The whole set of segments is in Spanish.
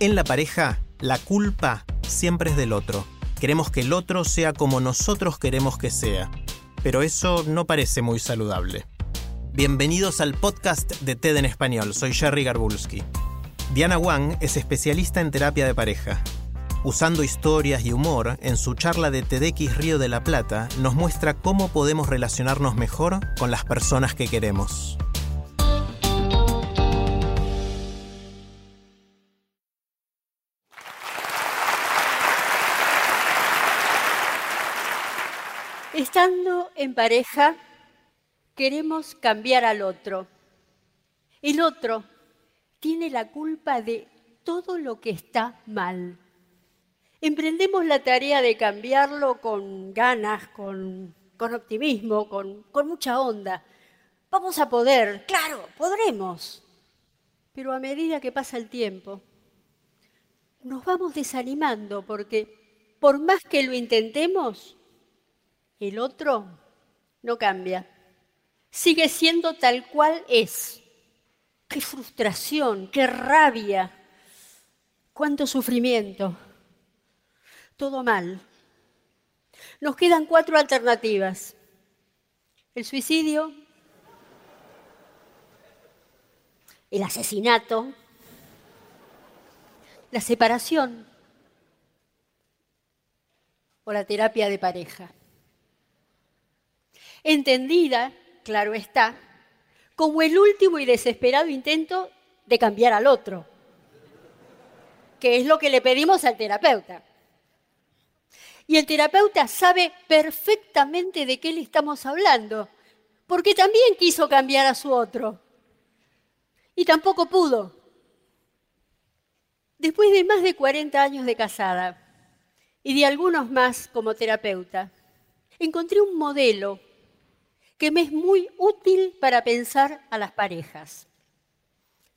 En la pareja, la culpa siempre es del otro. Queremos que el otro sea como nosotros queremos que sea. Pero eso no parece muy saludable. Bienvenidos al podcast de TED en español. Soy Jerry Garbulski. Diana Wang es especialista en terapia de pareja. Usando historias y humor, en su charla de TEDx Río de la Plata, nos muestra cómo podemos relacionarnos mejor con las personas que queremos. Estando en pareja, queremos cambiar al otro. El otro tiene la culpa de todo lo que está mal. Emprendemos la tarea de cambiarlo con ganas, con, con optimismo, con, con mucha onda. Vamos a poder, claro, podremos. Pero a medida que pasa el tiempo, nos vamos desanimando porque por más que lo intentemos, el otro no cambia. Sigue siendo tal cual es. Qué frustración, qué rabia, cuánto sufrimiento. Todo mal. Nos quedan cuatro alternativas. El suicidio, el asesinato, la separación o la terapia de pareja entendida, claro está, como el último y desesperado intento de cambiar al otro, que es lo que le pedimos al terapeuta. Y el terapeuta sabe perfectamente de qué le estamos hablando, porque también quiso cambiar a su otro. Y tampoco pudo. Después de más de 40 años de casada y de algunos más como terapeuta, encontré un modelo que me es muy útil para pensar a las parejas.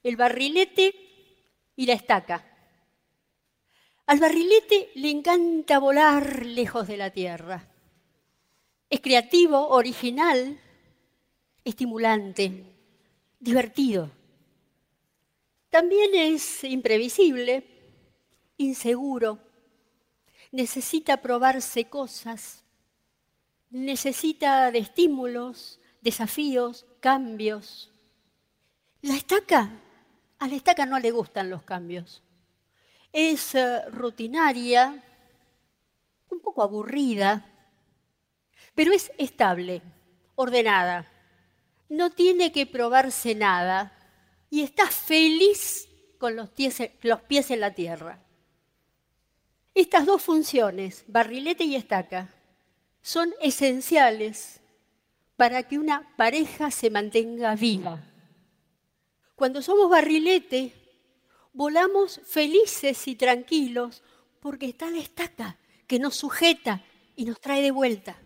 El barrilete y la estaca. Al barrilete le encanta volar lejos de la tierra. Es creativo, original, estimulante, divertido. También es imprevisible, inseguro, necesita probarse cosas, necesita de estímulos, desafíos, cambios. La estaca, a la estaca no le gustan los cambios. Es eh, rutinaria, un poco aburrida, pero es estable, ordenada. No tiene que probarse nada y está feliz con los los pies en la tierra. Estas dos funciones, barrilete y estaca, son esenciales para que una pareja se mantenga viva. Cuando somos barrilete, volamos felices y tranquilos porque está la estaca que nos sujeta y nos trae de vuelta.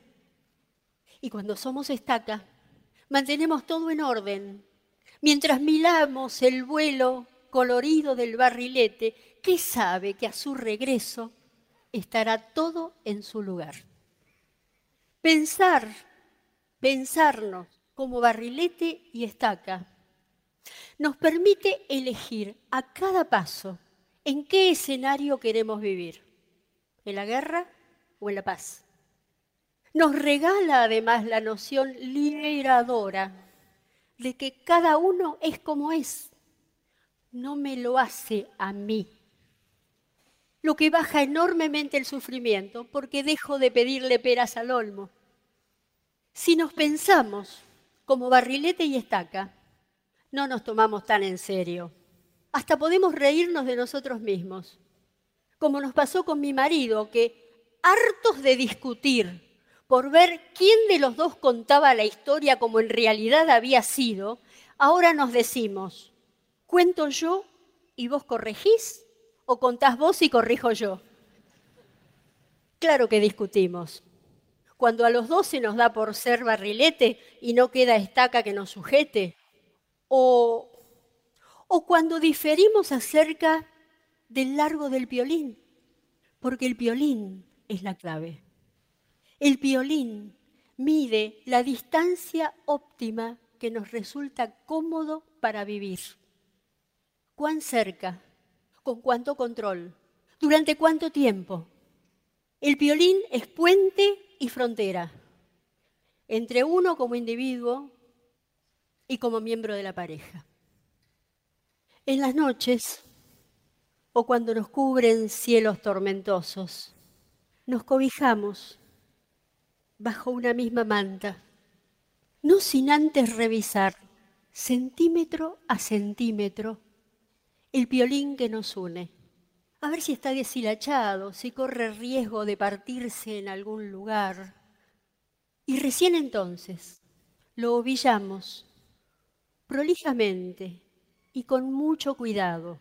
Y cuando somos estaca, mantenemos todo en orden. Mientras miramos el vuelo colorido del barrilete, que sabe que a su regreso estará todo en su lugar. Pensar, pensarnos como barrilete y estaca, nos permite elegir a cada paso en qué escenario queremos vivir, en la guerra o en la paz. Nos regala además la noción liberadora de que cada uno es como es, no me lo hace a mí, lo que baja enormemente el sufrimiento porque dejo de pedirle peras al olmo. Si nos pensamos como barrilete y estaca, no nos tomamos tan en serio. Hasta podemos reírnos de nosotros mismos, como nos pasó con mi marido, que hartos de discutir por ver quién de los dos contaba la historia como en realidad había sido, ahora nos decimos, ¿cuento yo y vos corregís? ¿O contás vos y corrijo yo? Claro que discutimos. Cuando a los dos se nos da por ser barrilete y no queda estaca que nos sujete. O, o cuando diferimos acerca del largo del violín, porque el violín es la clave. El violín mide la distancia óptima que nos resulta cómodo para vivir. ¿Cuán cerca? ¿Con cuánto control? ¿Durante cuánto tiempo? El violín es puente y frontera entre uno como individuo y como miembro de la pareja. En las noches o cuando nos cubren cielos tormentosos, nos cobijamos bajo una misma manta, no sin antes revisar centímetro a centímetro el violín que nos une a ver si está deshilachado, si corre riesgo de partirse en algún lugar. Y recién entonces lo ovillamos prolijamente y con mucho cuidado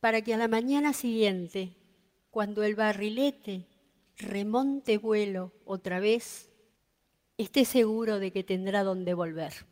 para que a la mañana siguiente, cuando el barrilete remonte vuelo otra vez, esté seguro de que tendrá donde volver.